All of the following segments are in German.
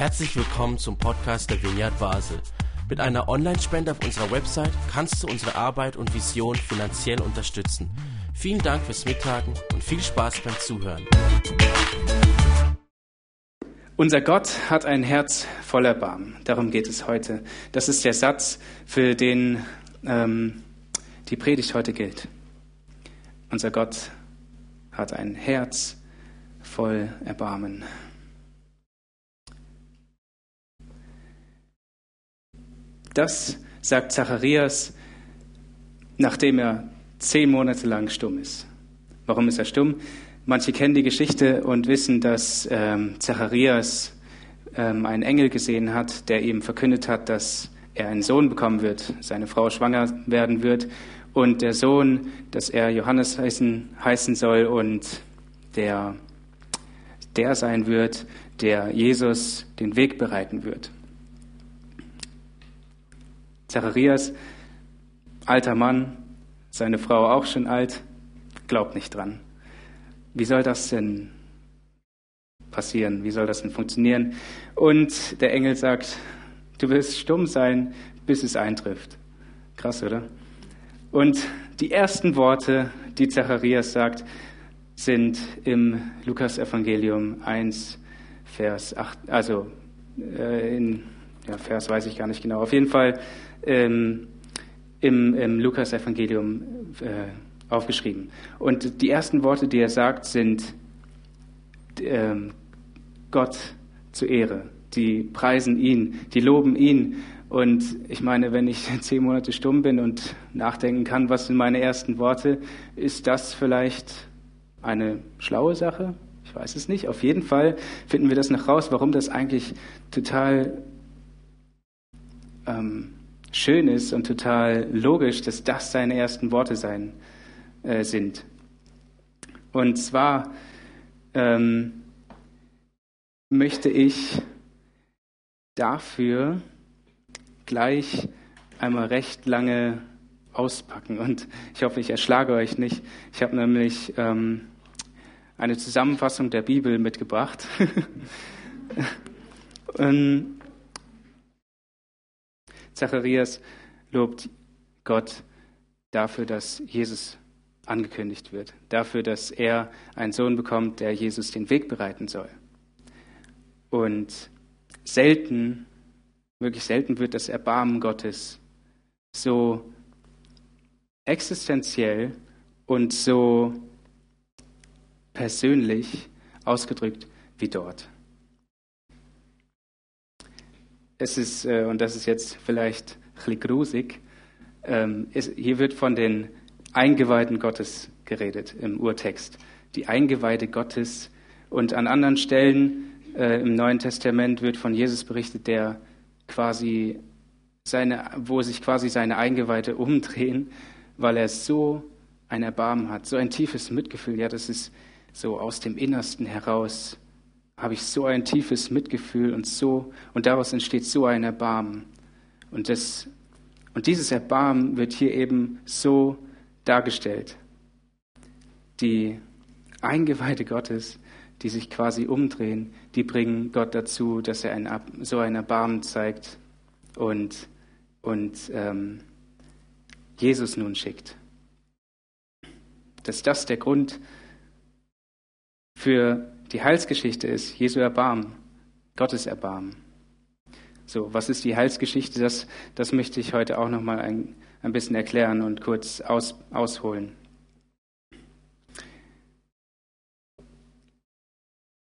Herzlich willkommen zum Podcast der Vineyard Basel. Mit einer Online-Spende auf unserer Website kannst du unsere Arbeit und Vision finanziell unterstützen. Vielen Dank fürs Mittagen und viel Spaß beim Zuhören. Unser Gott hat ein Herz voller Barm. Darum geht es heute. Das ist der Satz, für den ähm, die Predigt heute gilt. Unser Gott hat ein Herz voll Erbarmen. Das sagt Zacharias, nachdem er zehn Monate lang stumm ist. Warum ist er stumm? Manche kennen die Geschichte und wissen, dass ähm, Zacharias ähm, einen Engel gesehen hat, der ihm verkündet hat, dass er einen Sohn bekommen wird, seine Frau schwanger werden wird und der Sohn, dass er Johannes heißen, heißen soll und der, der sein wird, der Jesus den Weg bereiten wird. Zacharias, alter Mann, seine Frau auch schon alt, glaubt nicht dran. Wie soll das denn passieren? Wie soll das denn funktionieren? Und der Engel sagt, du wirst stumm sein, bis es eintrifft. Krass, oder? Und die ersten Worte, die Zacharias sagt, sind im Lukas-Evangelium 1, Vers 8, also äh, in ja, Vers weiß ich gar nicht genau. Auf jeden Fall ähm, im, im Lukas-Evangelium äh, aufgeschrieben. Und die ersten Worte, die er sagt, sind ähm, Gott zur Ehre. Die preisen ihn, die loben ihn. Und ich meine, wenn ich zehn Monate stumm bin und nachdenken kann, was sind meine ersten Worte, ist das vielleicht eine schlaue Sache? Ich weiß es nicht. Auf jeden Fall finden wir das noch raus, warum das eigentlich total ähm, schön ist und total logisch, dass das seine ersten Worte sein äh, sind. Und zwar ähm, möchte ich dafür gleich einmal recht lange auspacken. Und ich hoffe, ich erschlage euch nicht. Ich habe nämlich ähm, eine Zusammenfassung der Bibel mitgebracht. und Zacharias lobt Gott dafür, dass Jesus angekündigt wird, dafür, dass er einen Sohn bekommt, der Jesus den Weg bereiten soll. Und selten, wirklich selten wird das Erbarmen Gottes so existenziell und so persönlich ausgedrückt wie dort es ist, äh, und das ist jetzt vielleicht ein grusig, ähm, hier wird von den Eingeweihten Gottes geredet im Urtext. Die Eingeweihte Gottes. Und an anderen Stellen äh, im Neuen Testament wird von Jesus berichtet, der quasi seine, wo sich quasi seine Eingeweihte umdrehen, weil er so ein Erbarmen hat, so ein tiefes Mitgefühl. Ja, das ist so aus dem Innersten heraus habe ich so ein tiefes Mitgefühl und so, und daraus entsteht so ein Erbarmen. Und, das, und dieses Erbarmen wird hier eben so dargestellt. Die Eingeweihte Gottes, die sich quasi umdrehen, die bringen Gott dazu, dass er ein, so ein Erbarmen zeigt und, und ähm, Jesus nun schickt. Dass das der Grund für die Heilsgeschichte ist Jesu Erbarmen, Gottes Erbarmen. So, was ist die Heilsgeschichte? Das, das möchte ich heute auch noch mal ein, ein bisschen erklären und kurz aus, ausholen.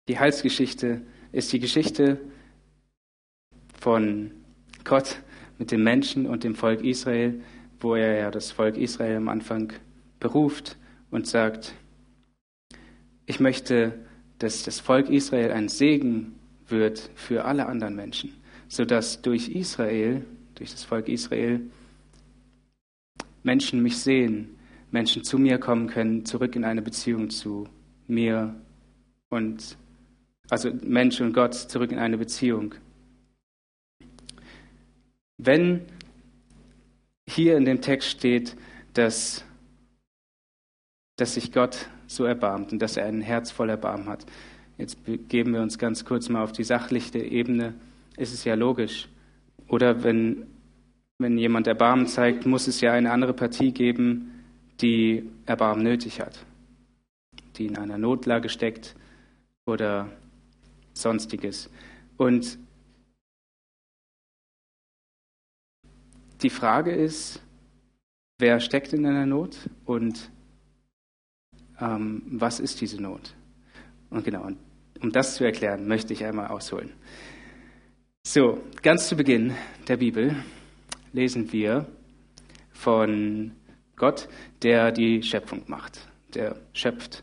Die Heilsgeschichte ist die Geschichte von Gott mit dem Menschen und dem Volk Israel, wo er ja das Volk Israel am Anfang beruft und sagt, ich möchte dass das Volk Israel ein Segen wird für alle anderen Menschen, sodass durch Israel, durch das Volk Israel, Menschen mich sehen, Menschen zu mir kommen können, zurück in eine Beziehung zu mir und also Mensch und Gott zurück in eine Beziehung. Wenn hier in dem Text steht, dass, dass sich Gott so erbarmt und dass er ein Herz voll Erbarmen hat, jetzt begeben wir uns ganz kurz mal auf die sachliche Ebene, ist es ja logisch. Oder wenn, wenn jemand Erbarmen zeigt, muss es ja eine andere Partie geben, die Erbarmen nötig hat, die in einer Notlage steckt oder sonstiges. Und die Frage ist, wer steckt in einer Not und ähm, was ist diese Not? Und genau, um das zu erklären, möchte ich einmal ausholen. So, ganz zu Beginn der Bibel lesen wir von Gott, der die Schöpfung macht. Der schöpft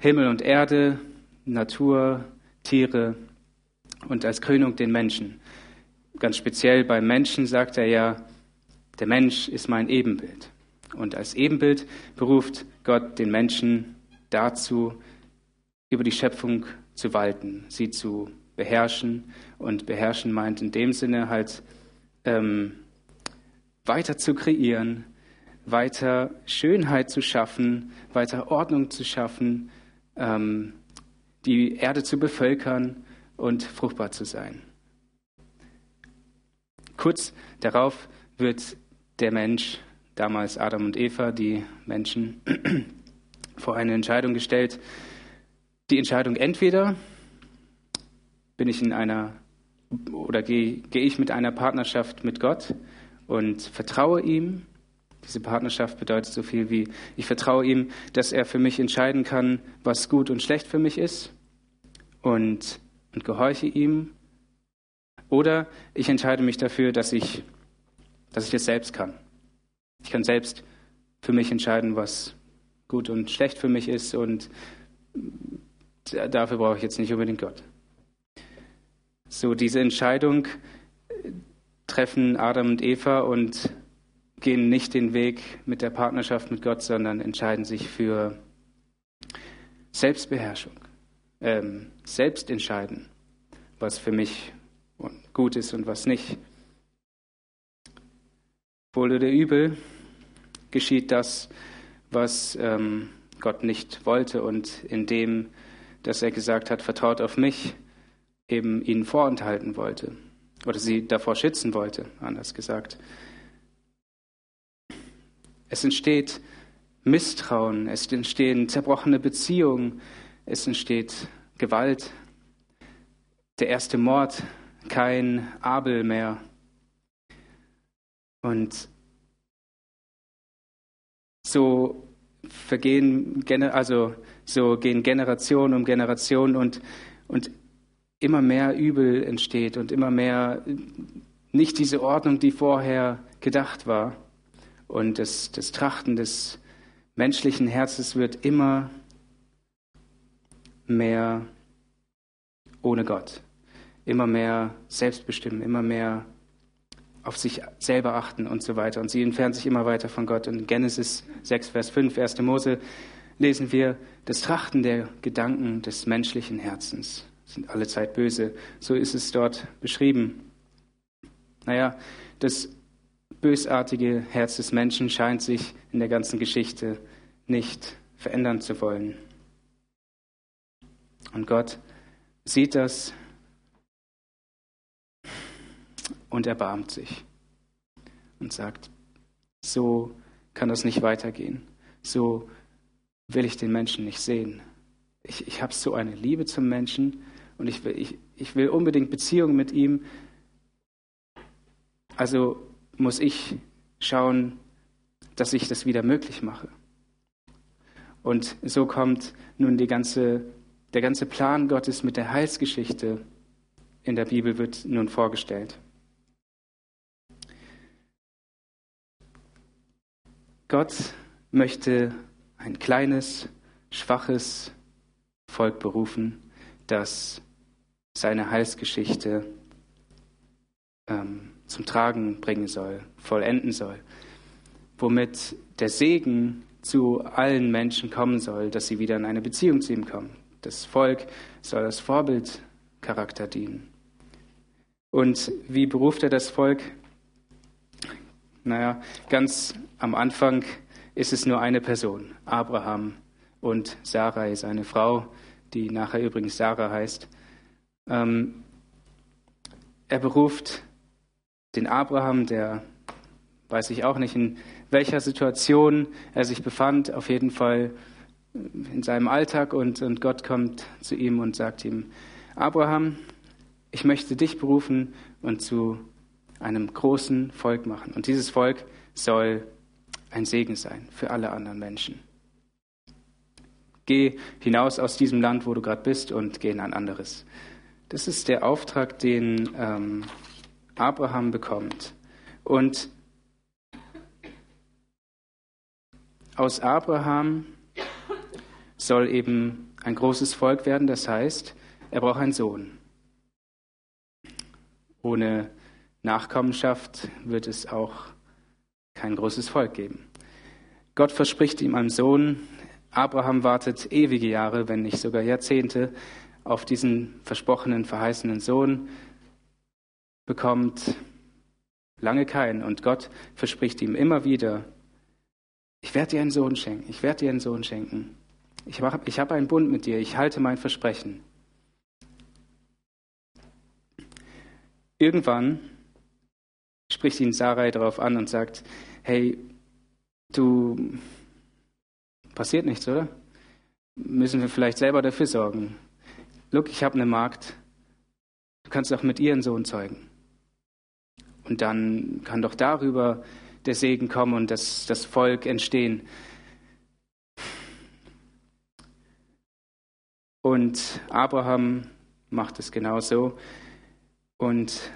Himmel und Erde, Natur, Tiere und als Krönung den Menschen. Ganz speziell beim Menschen sagt er ja, der Mensch ist mein Ebenbild. Und als Ebenbild beruft Gott den Menschen dazu, über die Schöpfung zu walten, sie zu beherrschen. Und beherrschen meint in dem Sinne halt ähm, weiter zu kreieren, weiter Schönheit zu schaffen, weiter Ordnung zu schaffen, ähm, die Erde zu bevölkern und fruchtbar zu sein. Kurz darauf wird der Mensch, damals Adam und Eva, die Menschen, vor eine Entscheidung gestellt. Die Entscheidung entweder bin ich in einer oder gehe, gehe ich mit einer Partnerschaft mit Gott und vertraue ihm. Diese Partnerschaft bedeutet so viel wie, ich vertraue ihm, dass er für mich entscheiden kann, was gut und schlecht für mich ist und, und gehorche ihm. Oder ich entscheide mich dafür, dass ich, dass ich es selbst kann. Ich kann selbst für mich entscheiden, was gut und schlecht für mich ist und dafür brauche ich jetzt nicht unbedingt Gott. So, diese Entscheidung treffen Adam und Eva und gehen nicht den Weg mit der Partnerschaft mit Gott, sondern entscheiden sich für Selbstbeherrschung, ähm, selbst entscheiden, was für mich gut ist und was nicht. Wohl oder übel geschieht das, was ähm, Gott nicht wollte und indem, dass er gesagt hat, vertraut auf mich, eben ihnen vorenthalten wollte oder sie davor schützen wollte, anders gesagt. Es entsteht Misstrauen, es entstehen zerbrochene Beziehungen, es entsteht Gewalt. Der erste Mord, kein Abel mehr. Und so vergehen, also so gehen Generation um Generation und, und immer mehr Übel entsteht und immer mehr nicht diese Ordnung, die vorher gedacht war. Und das, das Trachten des menschlichen Herzens wird immer mehr ohne Gott, immer mehr selbstbestimmen, immer mehr auf sich selber achten und so weiter. Und sie entfernen sich immer weiter von Gott. Und in Genesis 6, Vers 5, 1. Mose lesen wir, das Trachten der Gedanken des menschlichen Herzens sind alle Zeit böse. So ist es dort beschrieben. Naja, das bösartige Herz des Menschen scheint sich in der ganzen Geschichte nicht verändern zu wollen. Und Gott sieht das und erbarmt sich und sagt, so kann das nicht weitergehen. So will ich den Menschen nicht sehen. Ich, ich habe so eine Liebe zum Menschen und ich will, ich, ich will unbedingt Beziehungen mit ihm. Also muss ich schauen, dass ich das wieder möglich mache. Und so kommt nun ganze, der ganze Plan Gottes mit der Heilsgeschichte in der Bibel wird nun vorgestellt. Gott möchte ein kleines, schwaches Volk berufen, das seine Heilsgeschichte ähm, zum Tragen bringen soll, vollenden soll, womit der Segen zu allen Menschen kommen soll, dass sie wieder in eine Beziehung zu ihm kommen. Das Volk soll als Vorbildcharakter dienen. Und wie beruft er das Volk? Naja, ganz am Anfang ist es nur eine Person, Abraham und Sarai, seine Frau, die nachher übrigens Sarah heißt. Ähm, er beruft den Abraham, der weiß ich auch nicht, in welcher Situation er sich befand, auf jeden Fall in seinem Alltag und, und Gott kommt zu ihm und sagt ihm, Abraham, ich möchte dich berufen und zu einem großen Volk machen. Und dieses Volk soll ein Segen sein für alle anderen Menschen. Geh hinaus aus diesem Land, wo du gerade bist, und geh in ein anderes. Das ist der Auftrag, den ähm, Abraham bekommt. Und aus Abraham soll eben ein großes Volk werden. Das heißt, er braucht einen Sohn. Ohne Nachkommenschaft wird es auch kein großes Volk geben. Gott verspricht ihm einen Sohn. Abraham wartet ewige Jahre, wenn nicht sogar Jahrzehnte, auf diesen versprochenen, verheißenen Sohn, bekommt lange keinen. Und Gott verspricht ihm immer wieder, ich werde dir einen Sohn schenken, ich werde dir einen Sohn schenken. Ich habe ich hab einen Bund mit dir, ich halte mein Versprechen. Irgendwann spricht ihn Sarai darauf an und sagt, hey, du, passiert nichts, oder? Müssen wir vielleicht selber dafür sorgen. Look, ich habe eine Magd, du kannst auch mit ihren Sohn zeugen. Und dann kann doch darüber der Segen kommen und das, das Volk entstehen. Und Abraham macht es genauso. Und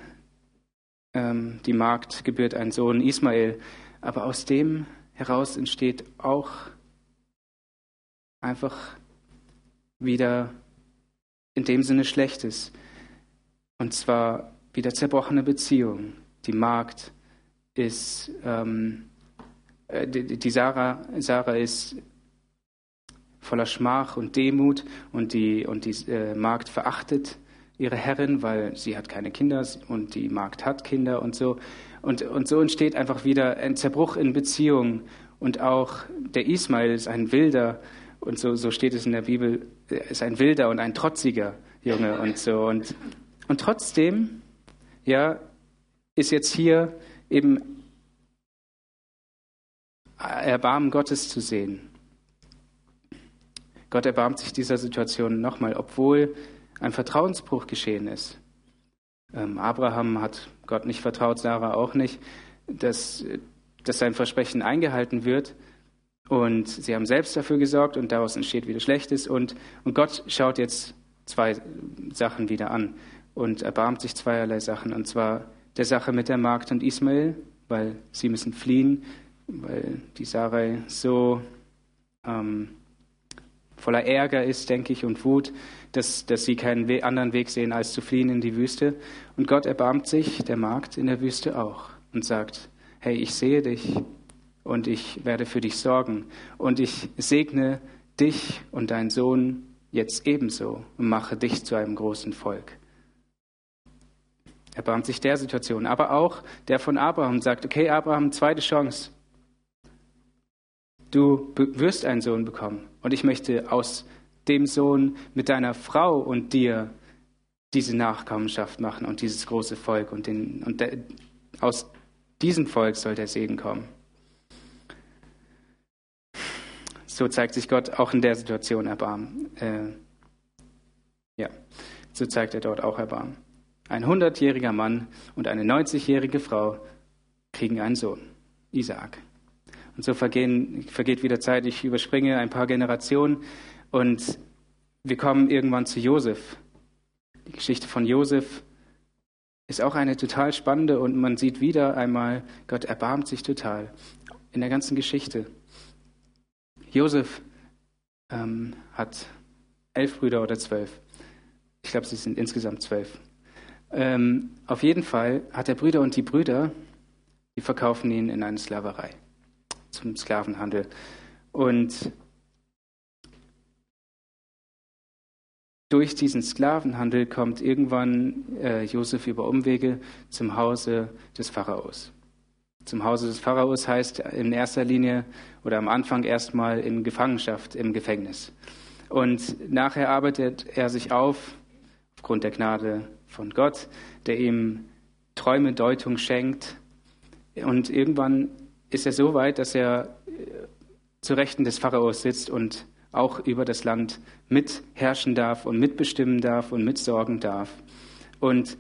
ähm, die Magd gebührt einen Sohn Ismael. Aber aus dem heraus entsteht auch einfach wieder in dem Sinne Schlechtes. Und zwar wieder zerbrochene Beziehungen. Die Magd ist, ähm, äh, die, die Sarah, Sarah ist voller Schmach und Demut und die, und die äh, Magd verachtet ihre Herrin, weil sie hat keine Kinder und die Magd hat Kinder und so. Und, und so entsteht einfach wieder ein Zerbruch in Beziehungen. Und auch der Ismail ist ein Wilder, und so, so steht es in der Bibel, ist ein Wilder und ein trotziger Junge und so. Und, und trotzdem, ja, ist jetzt hier eben Erbarmen Gottes zu sehen. Gott erbarmt sich dieser Situation nochmal, obwohl ein Vertrauensbruch geschehen ist. Ähm, Abraham hat Gott nicht vertraut, Sarah auch nicht, dass, dass sein Versprechen eingehalten wird. Und sie haben selbst dafür gesorgt und daraus entsteht wieder Schlechtes. Und, und Gott schaut jetzt zwei Sachen wieder an und erbarmt sich zweierlei Sachen. Und zwar der Sache mit der Magd und Ismael, weil sie müssen fliehen, weil die Sarai so ähm, voller Ärger ist, denke ich, und Wut, dass, dass sie keinen anderen Weg sehen, als zu fliehen in die Wüste. Und Gott erbarmt sich der Magd in der Wüste auch und sagt, hey, ich sehe dich und ich werde für dich sorgen und ich segne dich und deinen Sohn jetzt ebenso und mache dich zu einem großen Volk. Erbarmt sich der Situation, aber auch der von Abraham sagt, okay, Abraham, zweite Chance. Du wirst einen Sohn bekommen und ich möchte aus dem Sohn mit deiner Frau und dir diese Nachkommenschaft machen und dieses große Volk und, den, und der, aus diesem Volk soll der Segen kommen. So zeigt sich Gott auch in der Situation Erbarmen. Äh, ja, so zeigt er dort auch Erbarmen. Ein hundertjähriger Mann und eine 90-jährige Frau kriegen einen Sohn, Isaak. Und so vergehen, vergeht wieder Zeit. Ich überspringe ein paar Generationen und wir kommen irgendwann zu Josef. Die Geschichte von Josef ist auch eine total spannende und man sieht wieder einmal, Gott erbarmt sich total in der ganzen Geschichte. Josef ähm, hat elf Brüder oder zwölf. Ich glaube, sie sind insgesamt zwölf. Ähm, auf jeden Fall hat er Brüder und die Brüder, die verkaufen ihn in eine Sklaverei zum Sklavenhandel. Und durch diesen Sklavenhandel kommt irgendwann äh, Josef über Umwege zum Hause des Pharaos. Zum Hause des Pharaos heißt in erster Linie oder am Anfang erstmal in Gefangenschaft im Gefängnis. Und nachher arbeitet er sich auf, aufgrund der Gnade von Gott, der ihm Träume, Deutung schenkt. Und irgendwann ist er so weit, dass er äh, zu Rechten des Pharaos sitzt und auch über das Land mitherrschen darf und mitbestimmen darf und mitsorgen darf. Und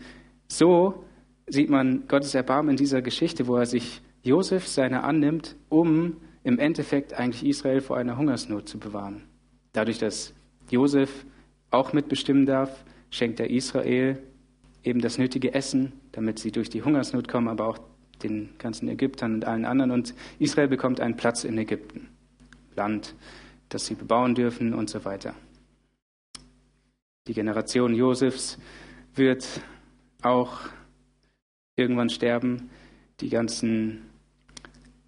so sieht man Gottes Erbarmen in dieser Geschichte, wo er sich Josef seiner annimmt, um im Endeffekt eigentlich Israel vor einer Hungersnot zu bewahren. Dadurch, dass Josef auch mitbestimmen darf, schenkt er Israel eben das nötige Essen, damit sie durch die Hungersnot kommen, aber auch den ganzen Ägyptern und allen anderen. Und Israel bekommt einen Platz in Ägypten, Land, das sie bebauen dürfen und so weiter. Die Generation Josefs wird auch irgendwann sterben. Die ganzen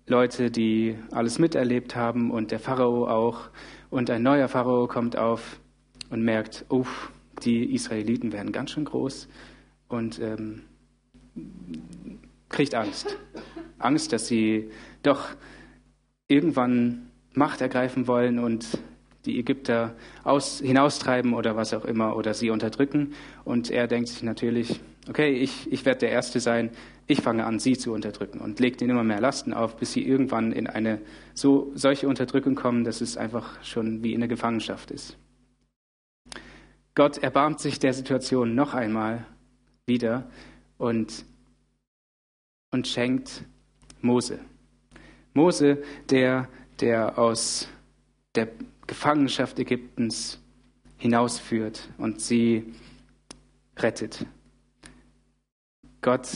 Leute, die alles miterlebt haben und der Pharao auch. Und ein neuer Pharao kommt auf und merkt, uff, die Israeliten werden ganz schön groß und ähm, kriegt Angst. Angst, dass sie doch irgendwann Macht ergreifen wollen und die Ägypter aus, hinaustreiben oder was auch immer oder sie unterdrücken. Und er denkt sich natürlich, okay, ich, ich werde der Erste sein, ich fange an, sie zu unterdrücken und legt ihnen immer mehr Lasten auf, bis sie irgendwann in eine so, solche Unterdrückung kommen, dass es einfach schon wie in der Gefangenschaft ist. Gott erbarmt sich der Situation noch einmal wieder und, und schenkt Mose. Mose, der, der aus der Gefangenschaft Ägyptens hinausführt und sie rettet. Gott,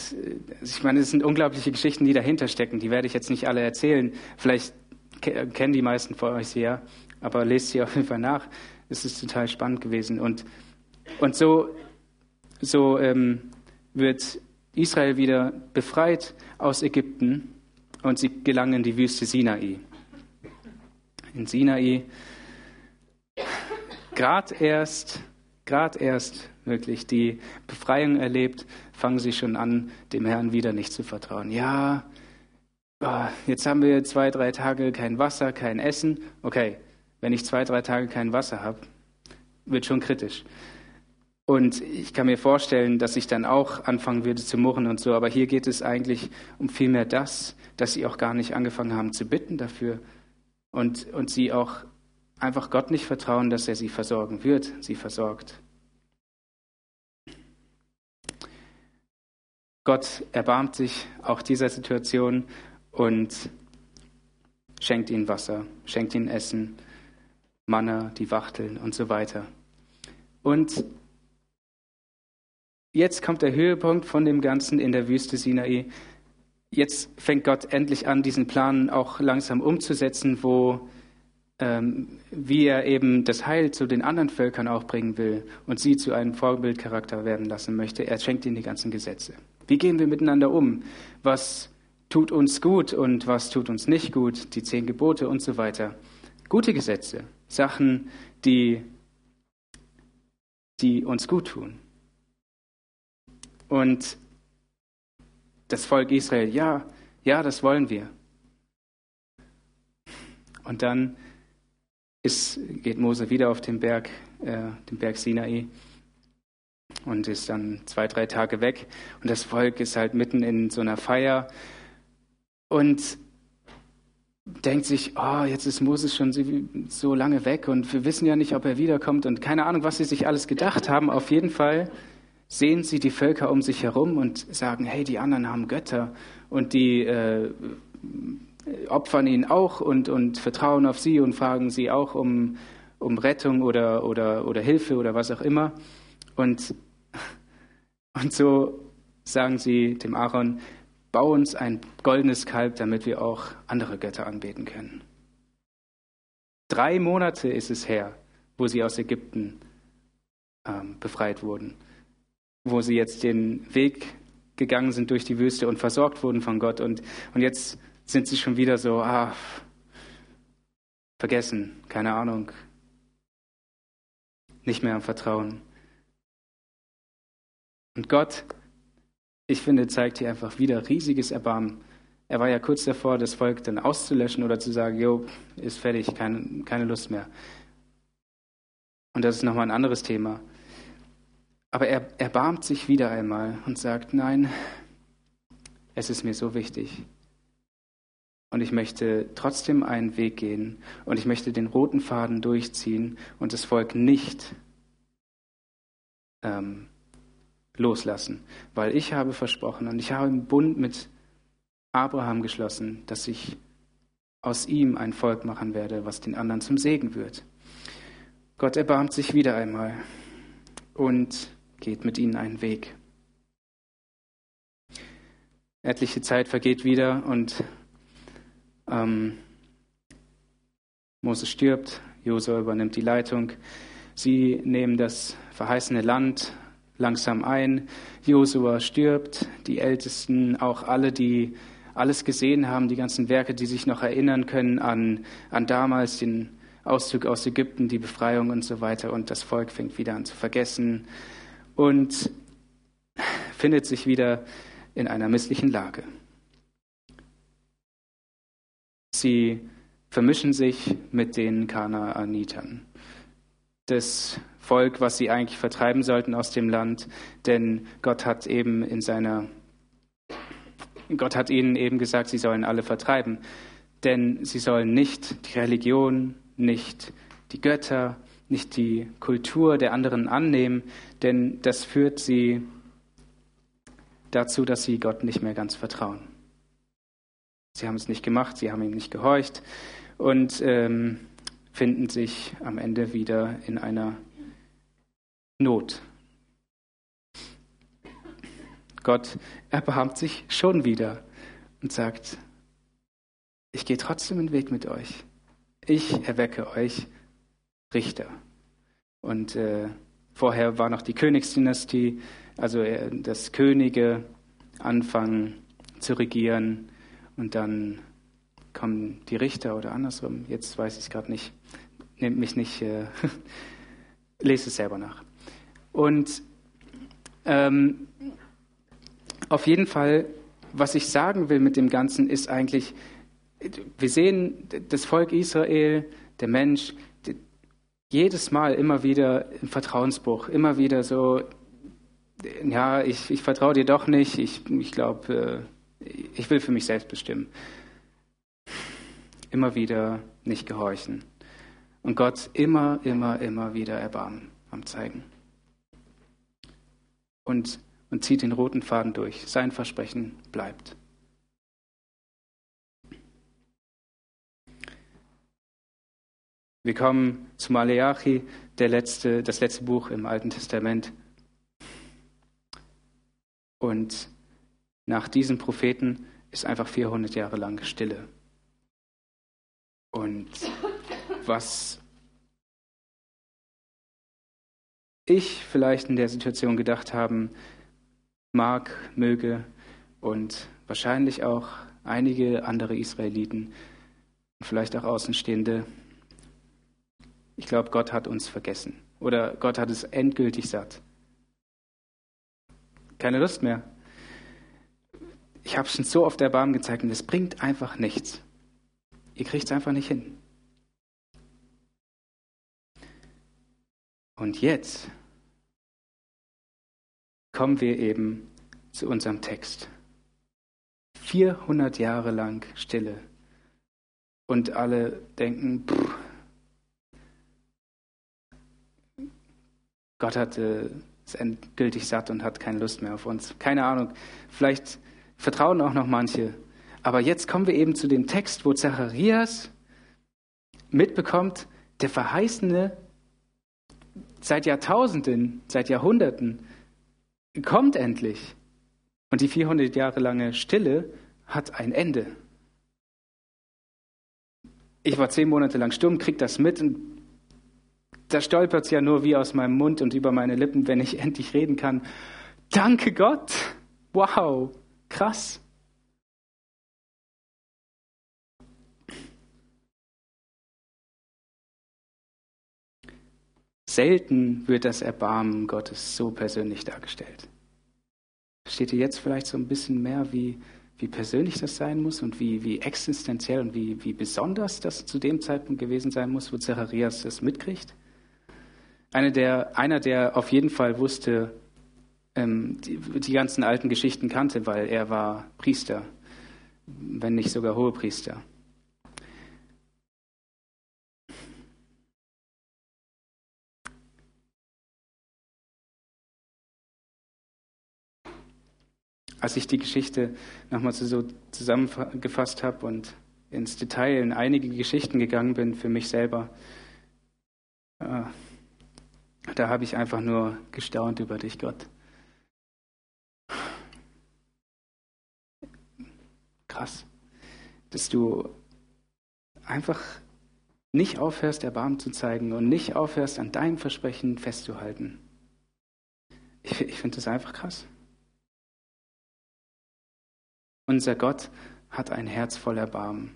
ich meine, es sind unglaubliche Geschichten, die dahinter stecken. Die werde ich jetzt nicht alle erzählen. Vielleicht kennen die meisten von euch sie ja, aber lest sie auf jeden Fall nach. Es ist total spannend gewesen. Und, und so, so ähm, wird Israel wieder befreit aus Ägypten und sie gelangen in die Wüste Sinai. In Sinai, gerade erst, gerade erst wirklich die Befreiung erlebt, fangen sie schon an, dem Herrn wieder nicht zu vertrauen. Ja, ah, jetzt haben wir zwei, drei Tage kein Wasser, kein Essen. Okay, wenn ich zwei, drei Tage kein Wasser habe, wird schon kritisch. Und ich kann mir vorstellen, dass ich dann auch anfangen würde zu murren und so. Aber hier geht es eigentlich um vielmehr das, dass sie auch gar nicht angefangen haben zu bitten dafür und, und sie auch einfach Gott nicht vertrauen, dass er sie versorgen wird, sie versorgt. Gott erbarmt sich auch dieser Situation und schenkt ihnen Wasser, schenkt ihnen Essen, Manna, die Wachteln und so weiter. Und jetzt kommt der Höhepunkt von dem Ganzen in der Wüste Sinai. Jetzt fängt Gott endlich an, diesen Plan auch langsam umzusetzen, wo ähm, wie er eben das Heil zu den anderen Völkern auch bringen will und sie zu einem Vorbildcharakter werden lassen möchte. Er schenkt ihnen die ganzen Gesetze. Wie gehen wir miteinander um? Was tut uns gut und was tut uns nicht gut? Die zehn Gebote und so weiter. Gute Gesetze, Sachen, die, die uns gut tun. Und das Volk Israel, ja, ja, das wollen wir. Und dann ist, geht Mose wieder auf den Berg, äh, den Berg Sinai und ist dann zwei, drei Tage weg. Und das Volk ist halt mitten in so einer Feier und denkt sich, oh, jetzt ist Moses schon so lange weg und wir wissen ja nicht, ob er wiederkommt und keine Ahnung, was sie sich alles gedacht haben. Auf jeden Fall sehen sie die Völker um sich herum und sagen, hey, die anderen haben Götter und die äh, opfern ihnen auch und, und vertrauen auf sie und fragen sie auch um, um Rettung oder, oder, oder Hilfe oder was auch immer. Und, und so sagen sie dem Aaron, bau uns ein goldenes Kalb, damit wir auch andere Götter anbeten können. Drei Monate ist es her, wo sie aus Ägypten ähm, befreit wurden, wo sie jetzt den Weg gegangen sind durch die Wüste und versorgt wurden von Gott. Und, und jetzt sind sie schon wieder so, ah, vergessen, keine Ahnung, nicht mehr am Vertrauen. Und Gott, ich finde, zeigt hier einfach wieder riesiges Erbarmen. Er war ja kurz davor, das Volk dann auszulöschen oder zu sagen, jo, ist fertig, keine, keine Lust mehr. Und das ist nochmal ein anderes Thema. Aber er erbarmt sich wieder einmal und sagt, nein, es ist mir so wichtig. Und ich möchte trotzdem einen Weg gehen und ich möchte den roten Faden durchziehen und das Volk nicht ähm, loslassen, weil ich habe versprochen und ich habe einen Bund mit Abraham geschlossen, dass ich aus ihm ein Volk machen werde, was den anderen zum Segen wird. Gott erbarmt sich wieder einmal und geht mit ihnen einen Weg. Etliche Zeit vergeht wieder und ähm, Mose stirbt, Josua übernimmt die Leitung. Sie nehmen das verheißene Land langsam ein. Josua stirbt, die Ältesten, auch alle, die alles gesehen haben, die ganzen Werke, die sich noch erinnern können an, an damals den Auszug aus Ägypten, die Befreiung und so weiter. Und das Volk fängt wieder an zu vergessen und findet sich wieder in einer misslichen Lage. Sie vermischen sich mit den Kanaanitern. Das Volk, was sie eigentlich vertreiben sollten aus dem Land, denn Gott hat eben in seiner Gott hat ihnen eben gesagt, sie sollen alle vertreiben, denn sie sollen nicht die Religion, nicht die Götter, nicht die Kultur der anderen annehmen, denn das führt sie dazu, dass sie Gott nicht mehr ganz vertrauen. Sie haben es nicht gemacht, sie haben ihm nicht gehorcht und ähm, finden sich am Ende wieder in einer Not. Gott erbarmt sich schon wieder und sagt, ich gehe trotzdem den Weg mit euch. Ich erwecke euch Richter. Und äh, vorher war noch die Königsdynastie, also äh, dass Könige anfangen zu regieren und dann kommen die Richter oder andersrum. Jetzt weiß ich es gerade nicht. Nehmt mich nicht, äh, lese es selber nach. Und ähm, auf jeden Fall, was ich sagen will mit dem Ganzen, ist eigentlich, wir sehen das Volk Israel, der Mensch, jedes Mal immer wieder ein Vertrauensbruch, immer wieder so, ja, ich, ich vertraue dir doch nicht, ich, ich glaube, äh, ich will für mich selbst bestimmen. Immer wieder nicht gehorchen. Und Gott immer, immer, immer wieder Erbarmen am zeigen. Und, und zieht den roten Faden durch. Sein Versprechen bleibt. Wir kommen zu Maleachi, der letzte, das letzte Buch im Alten Testament. Und nach diesem Propheten ist einfach 400 Jahre lang Stille. Und was ich vielleicht in der Situation gedacht haben mag, möge und wahrscheinlich auch einige andere Israeliten, vielleicht auch Außenstehende, ich glaube, Gott hat uns vergessen oder Gott hat es endgültig satt. Keine Lust mehr ich habe schon so oft Erbarmen gezeigt und es bringt einfach nichts. Ihr kriegt es einfach nicht hin. Und jetzt kommen wir eben zu unserem Text. 400 Jahre lang Stille. Und alle denken, pff, Gott hat äh, es endgültig satt und hat keine Lust mehr auf uns. Keine Ahnung. Vielleicht vertrauen auch noch manche. Aber jetzt kommen wir eben zu dem Text, wo Zacharias mitbekommt, der Verheißene seit Jahrtausenden, seit Jahrhunderten kommt endlich. Und die 400 Jahre lange Stille hat ein Ende. Ich war zehn Monate lang stumm, krieg das mit und da stolpert es ja nur wie aus meinem Mund und über meine Lippen, wenn ich endlich reden kann. Danke Gott! Wow! Krass. Selten wird das Erbarmen Gottes so persönlich dargestellt. Versteht ihr jetzt vielleicht so ein bisschen mehr, wie, wie persönlich das sein muss und wie, wie existenziell und wie, wie besonders das zu dem Zeitpunkt gewesen sein muss, wo Zacharias das mitkriegt? Einer der, einer, der auf jeden Fall wusste, ähm, die, die ganzen alten Geschichten kannte, weil er war Priester, wenn nicht sogar Hohepriester. Als ich die Geschichte nochmal so zusammengefasst habe und ins Detail in einige Geschichten gegangen bin für mich selber, äh, da habe ich einfach nur gestaunt über dich, Gott. Krass, dass du einfach nicht aufhörst, Erbarmen zu zeigen und nicht aufhörst, an deinem Versprechen festzuhalten. Ich, ich finde das einfach krass. Unser Gott hat ein Herz voll Erbarmen.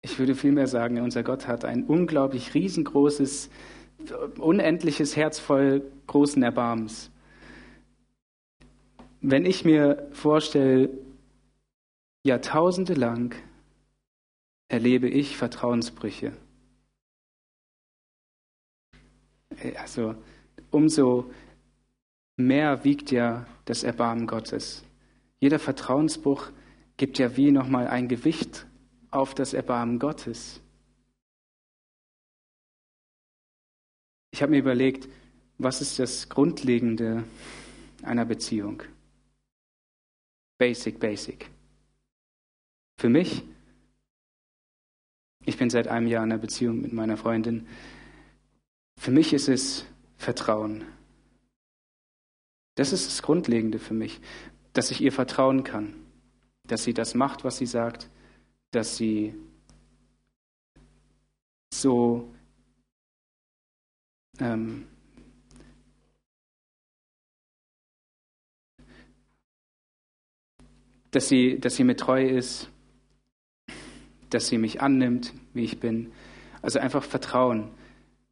Ich würde vielmehr sagen, unser Gott hat ein unglaublich riesengroßes, unendliches Herz voll großen Erbarmens. Wenn ich mir vorstelle, Jahrtausende lang erlebe ich Vertrauensbrüche. Also umso mehr wiegt ja das Erbarmen Gottes. Jeder Vertrauensbruch gibt ja wie nochmal ein Gewicht auf das Erbarmen Gottes. Ich habe mir überlegt, was ist das Grundlegende einer Beziehung? Basic, basic. Für mich, ich bin seit einem Jahr in einer Beziehung mit meiner Freundin, für mich ist es Vertrauen. Das ist das Grundlegende für mich dass ich ihr vertrauen kann, dass sie das macht, was sie sagt, dass sie so ähm, dass sie, dass sie mir treu ist, dass sie mich annimmt, wie ich bin. Also einfach Vertrauen.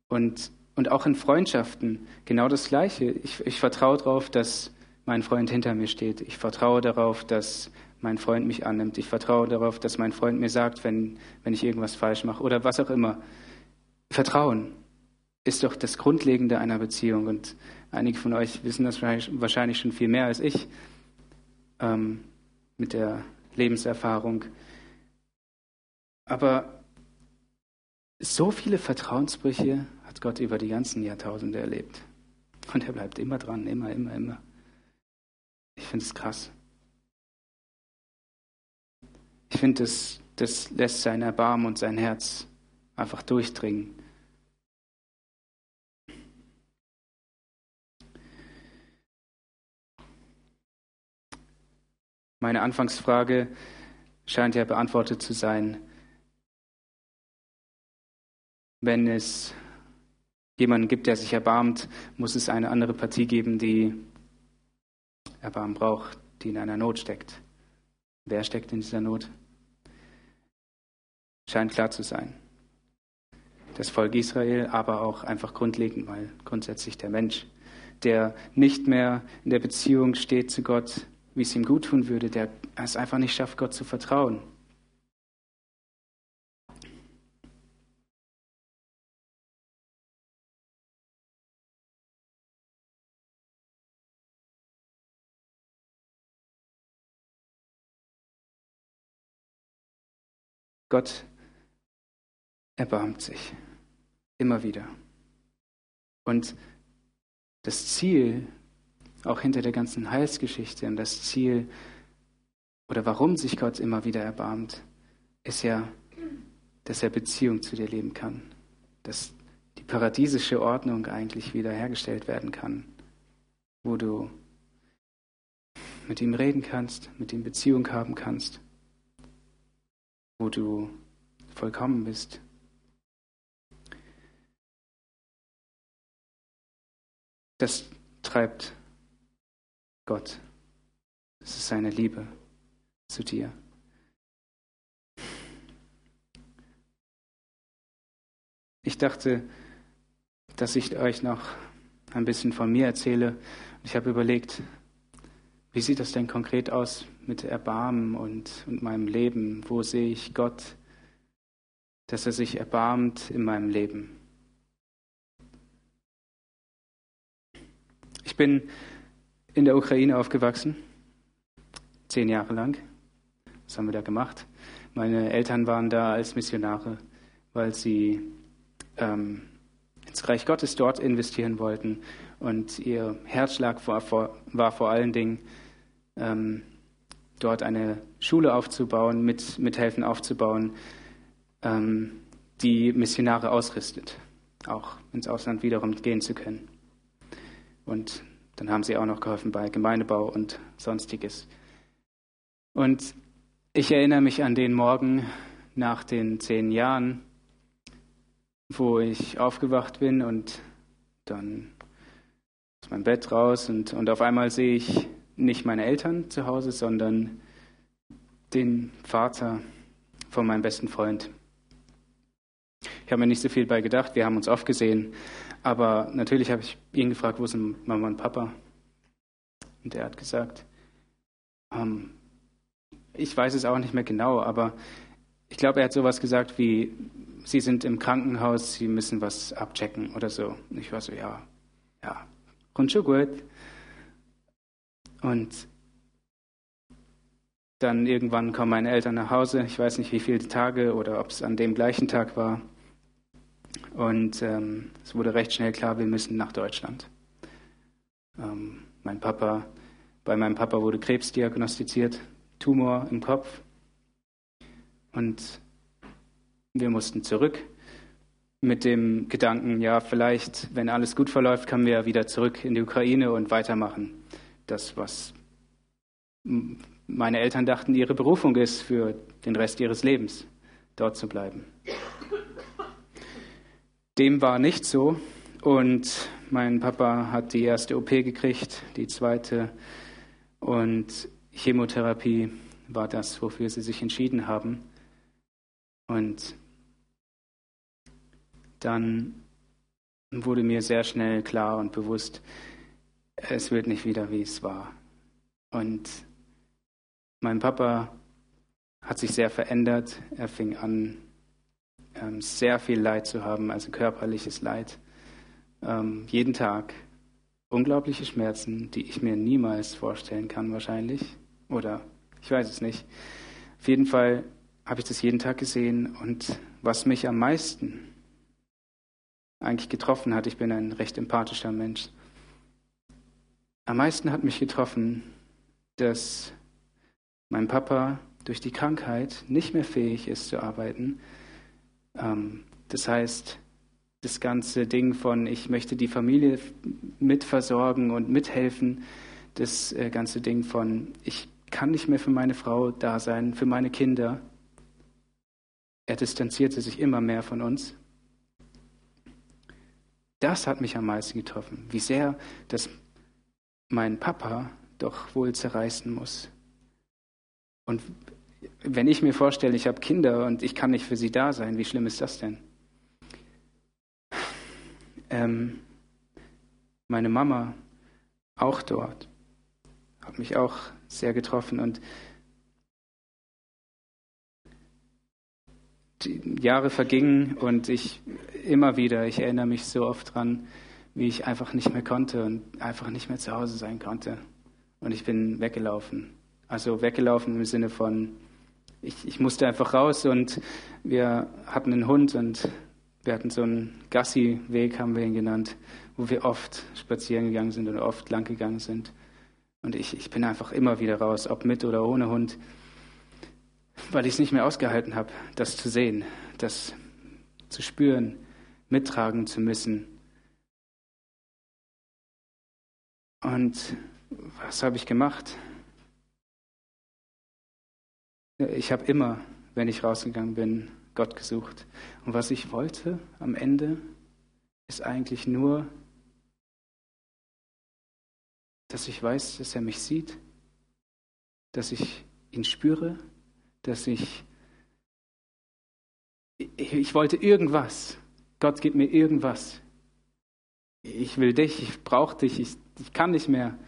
Und, und auch in Freundschaften genau das Gleiche. Ich, ich vertraue darauf, dass mein Freund hinter mir steht. Ich vertraue darauf, dass mein Freund mich annimmt. Ich vertraue darauf, dass mein Freund mir sagt, wenn, wenn ich irgendwas falsch mache oder was auch immer. Vertrauen ist doch das Grundlegende einer Beziehung. Und einige von euch wissen das wahrscheinlich schon viel mehr als ich ähm, mit der Lebenserfahrung. Aber so viele Vertrauensbrüche hat Gott über die ganzen Jahrtausende erlebt. Und er bleibt immer dran, immer, immer, immer. Ich finde es krass. Ich finde, das, das lässt sein Erbarmen und sein Herz einfach durchdringen. Meine Anfangsfrage scheint ja beantwortet zu sein. Wenn es jemanden gibt, der sich erbarmt, muss es eine andere Partie geben, die Erbarmen braucht, die in einer Not steckt. Wer steckt in dieser Not? Scheint klar zu sein. Das Volk Israel, aber auch einfach grundlegend, weil grundsätzlich der Mensch, der nicht mehr in der Beziehung steht zu Gott, wie es ihm gut tun würde, der es einfach nicht schafft, Gott zu vertrauen. Gott erbarmt sich immer wieder. Und das Ziel, auch hinter der ganzen Heilsgeschichte und das Ziel, oder warum sich Gott immer wieder erbarmt, ist ja, dass er Beziehung zu dir leben kann, dass die paradiesische Ordnung eigentlich wiederhergestellt werden kann, wo du mit ihm reden kannst, mit ihm Beziehung haben kannst wo du vollkommen bist. Das treibt Gott. Das ist seine Liebe zu dir. Ich dachte, dass ich euch noch ein bisschen von mir erzähle. Ich habe überlegt, wie sieht das denn konkret aus mit Erbarmen und, und meinem Leben? Wo sehe ich Gott, dass er sich erbarmt in meinem Leben? Ich bin in der Ukraine aufgewachsen, zehn Jahre lang. Was haben wir da gemacht? Meine Eltern waren da als Missionare, weil sie ähm, ins Reich Gottes dort investieren wollten. Und ihr Herzschlag war vor, war vor allen Dingen, ähm, dort eine Schule aufzubauen, mit, mithelfen aufzubauen, ähm, die Missionare ausrüstet, auch ins Ausland wiederum gehen zu können. Und dann haben sie auch noch geholfen bei Gemeindebau und sonstiges. Und ich erinnere mich an den Morgen nach den zehn Jahren, wo ich aufgewacht bin und dann aus meinem Bett raus und, und auf einmal sehe ich nicht meine Eltern zu Hause, sondern den Vater von meinem besten Freund. Ich habe mir nicht so viel bei gedacht, wir haben uns oft gesehen, aber natürlich habe ich ihn gefragt, wo sind Mama und Papa? Und er hat gesagt, ähm, ich weiß es auch nicht mehr genau, aber ich glaube, er hat sowas gesagt wie, Sie sind im Krankenhaus, Sie müssen was abchecken oder so. Und ich war so, ja, ja, kommt schon gut. Und dann irgendwann kommen meine Eltern nach Hause. Ich weiß nicht, wie viele Tage oder ob es an dem gleichen Tag war. Und ähm, es wurde recht schnell klar, wir müssen nach Deutschland. Ähm, mein Papa, bei meinem Papa wurde Krebs diagnostiziert, Tumor im Kopf. Und wir mussten zurück mit dem Gedanken, ja, vielleicht, wenn alles gut verläuft, können wir wieder zurück in die Ukraine und weitermachen. Das, was meine Eltern dachten, ihre Berufung ist für den Rest ihres Lebens, dort zu bleiben. Dem war nicht so und mein Papa hat die erste OP gekriegt, die zweite und Chemotherapie war das, wofür sie sich entschieden haben. Und dann wurde mir sehr schnell klar und bewusst, es wird nicht wieder, wie es war. Und mein Papa hat sich sehr verändert. Er fing an, ähm, sehr viel Leid zu haben, also körperliches Leid. Ähm, jeden Tag unglaubliche Schmerzen, die ich mir niemals vorstellen kann wahrscheinlich. Oder ich weiß es nicht. Auf jeden Fall habe ich das jeden Tag gesehen und was mich am meisten eigentlich getroffen hat, ich bin ein recht empathischer Mensch, am meisten hat mich getroffen, dass mein Papa durch die Krankheit nicht mehr fähig ist zu arbeiten. Ähm, das heißt, das ganze Ding von, ich möchte die Familie mitversorgen und mithelfen, das äh, ganze Ding von, ich kann nicht mehr für meine Frau da sein, für meine Kinder. Er distanzierte sich immer mehr von uns. Das hat mich am meisten getroffen, wie sehr das mein Papa doch wohl zerreißen muss. Und wenn ich mir vorstelle, ich habe Kinder und ich kann nicht für sie da sein, wie schlimm ist das denn? Ähm, meine Mama auch dort, hat mich auch sehr getroffen und die Jahre vergingen und ich immer wieder, ich erinnere mich so oft dran, wie ich einfach nicht mehr konnte und einfach nicht mehr zu Hause sein konnte. Und ich bin weggelaufen. Also weggelaufen im Sinne von, ich, ich musste einfach raus und wir hatten einen Hund und wir hatten so einen Gassi-Weg, haben wir ihn genannt, wo wir oft spazieren gegangen sind oder oft lang gegangen sind. Und ich, ich bin einfach immer wieder raus, ob mit oder ohne Hund, weil ich es nicht mehr ausgehalten habe, das zu sehen, das zu spüren, mittragen zu müssen. Und was habe ich gemacht? Ich habe immer, wenn ich rausgegangen bin, Gott gesucht. Und was ich wollte am Ende, ist eigentlich nur, dass ich weiß, dass er mich sieht, dass ich ihn spüre, dass ich, ich wollte irgendwas. Gott gibt mir irgendwas. Ich will dich, ich brauche dich, ich, ich kann nicht mehr.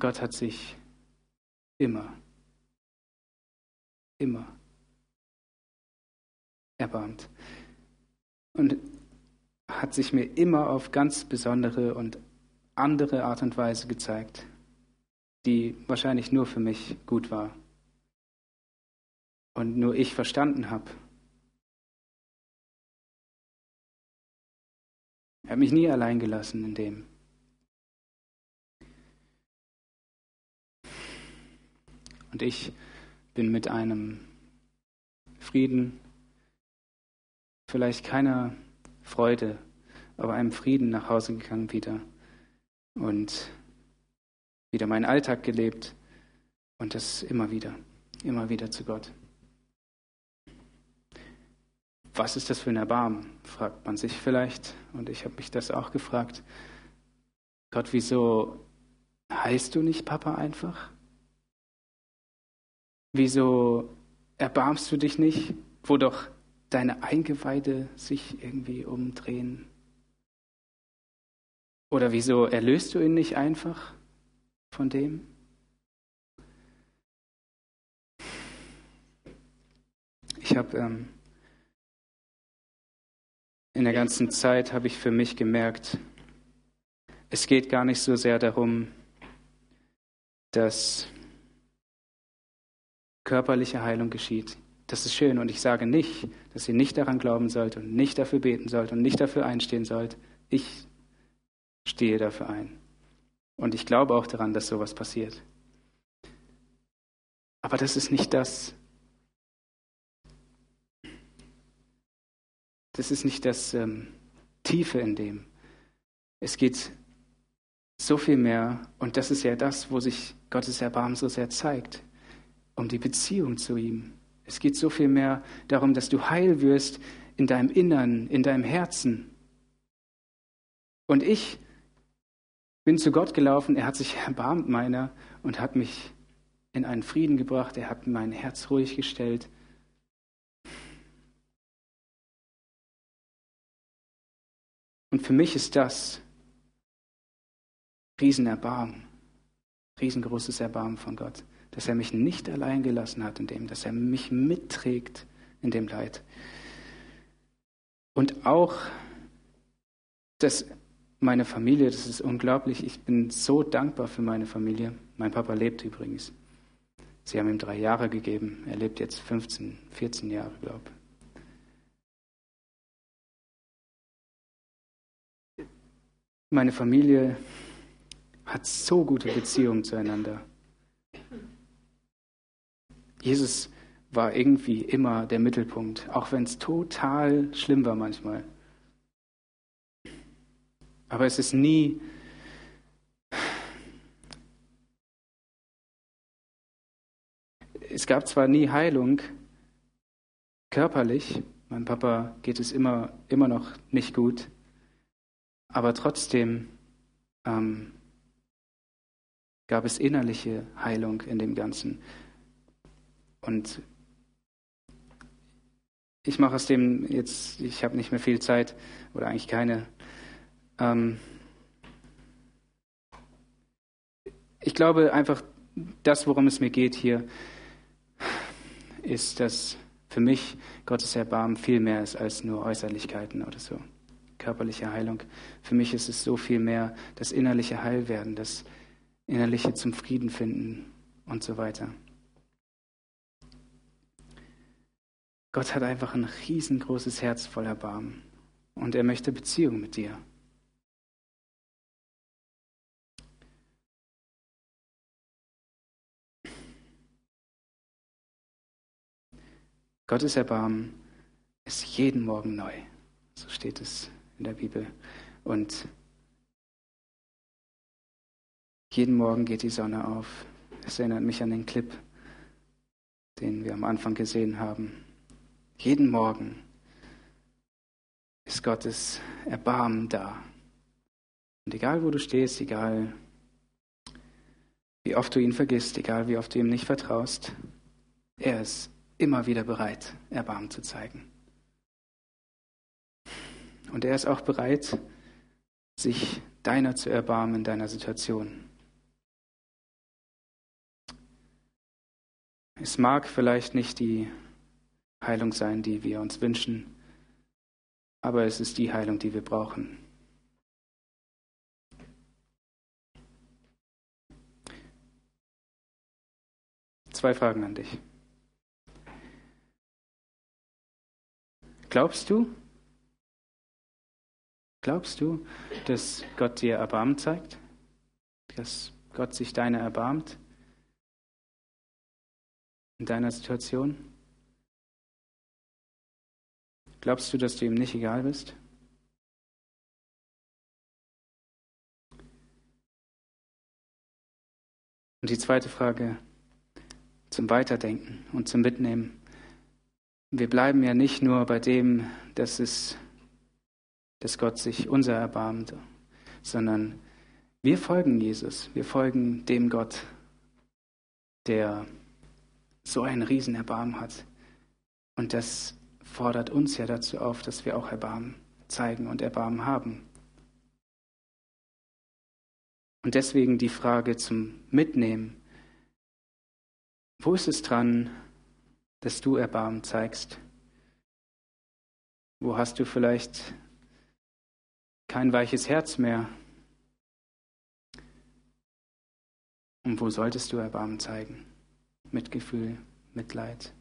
Gott hat sich immer, immer erbarmt. Und hat sich mir immer auf ganz besondere und andere Art und Weise gezeigt, die wahrscheinlich nur für mich gut war und nur ich verstanden habe. Er hat mich nie allein gelassen in dem. Und ich bin mit einem Frieden, vielleicht keiner Freude, aber einem Frieden nach Hause gegangen wieder und wieder meinen Alltag gelebt und das immer wieder, immer wieder zu Gott. Was ist das für ein Erbarmen, fragt man sich vielleicht. Und ich habe mich das auch gefragt. Gott, wieso heißt du nicht Papa einfach? Wieso erbarmst du dich nicht, wo doch deine Eingeweide sich irgendwie umdrehen? Oder wieso erlöst du ihn nicht einfach von dem? Ich habe ähm, in der ganzen Zeit habe ich für mich gemerkt, es geht gar nicht so sehr darum, dass körperliche Heilung geschieht. Das ist schön und ich sage nicht, dass ihr nicht daran glauben sollt und nicht dafür beten sollt und nicht dafür einstehen sollt. Ich stehe dafür ein. Und ich glaube auch daran, dass sowas passiert. Aber das ist nicht das. Das ist nicht das ähm, Tiefe in dem. Es geht so viel mehr, und das ist ja das, wo sich Gottes Erbarmen so sehr zeigt um die Beziehung zu ihm. Es geht so viel mehr darum, dass du heil wirst in deinem Innern, in deinem Herzen. Und ich bin zu Gott gelaufen, er hat sich erbarmt meiner und hat mich in einen Frieden gebracht, er hat mein Herz ruhig gestellt. Und für mich ist das Riesenerbarmen, riesengroßes Erbarmen von Gott dass er mich nicht allein gelassen hat in dem, dass er mich mitträgt in dem Leid. Und auch, dass meine Familie, das ist unglaublich, ich bin so dankbar für meine Familie. Mein Papa lebt übrigens. Sie haben ihm drei Jahre gegeben. Er lebt jetzt 15, 14 Jahre, glaube ich. Meine Familie hat so gute Beziehungen zueinander. Jesus war irgendwie immer der Mittelpunkt, auch wenn es total schlimm war manchmal. Aber es ist nie es gab zwar nie Heilung körperlich, meinem Papa geht es immer, immer noch nicht gut, aber trotzdem ähm, gab es innerliche Heilung in dem Ganzen. Und ich mache aus dem jetzt, ich habe nicht mehr viel Zeit oder eigentlich keine. Ähm ich glaube einfach, das, worum es mir geht hier, ist, dass für mich Gottes Erbarmen viel mehr ist als nur Äußerlichkeiten oder so. Körperliche Heilung. Für mich ist es so viel mehr das innerliche Heilwerden, das innerliche zum Frieden finden und so weiter. Gott hat einfach ein riesengroßes Herz voll Erbarmen und er möchte Beziehung mit dir. Gottes Erbarmen ist jeden Morgen neu. So steht es in der Bibel. Und jeden Morgen geht die Sonne auf. Es erinnert mich an den Clip, den wir am Anfang gesehen haben. Jeden Morgen ist Gottes Erbarmen da. Und egal, wo du stehst, egal, wie oft du ihn vergisst, egal, wie oft du ihm nicht vertraust, er ist immer wieder bereit, Erbarmen zu zeigen. Und er ist auch bereit, sich deiner zu erbarmen in deiner Situation. Es mag vielleicht nicht die Heilung sein, die wir uns wünschen, aber es ist die Heilung, die wir brauchen. Zwei Fragen an dich. Glaubst du, glaubst du, dass Gott dir Erbarmen zeigt? Dass Gott sich deiner erbarmt? In deiner Situation? Glaubst du, dass du ihm nicht egal bist? Und die zweite Frage, zum Weiterdenken und zum Mitnehmen. Wir bleiben ja nicht nur bei dem, dass es, dass Gott sich unser erbarmt, sondern wir folgen Jesus. Wir folgen dem Gott, der so einen Riesenerbarmen hat. Und das fordert uns ja dazu auf, dass wir auch Erbarmen zeigen und Erbarmen haben. Und deswegen die Frage zum Mitnehmen. Wo ist es dran, dass du Erbarmen zeigst? Wo hast du vielleicht kein weiches Herz mehr? Und wo solltest du Erbarmen zeigen? Mitgefühl, Mitleid?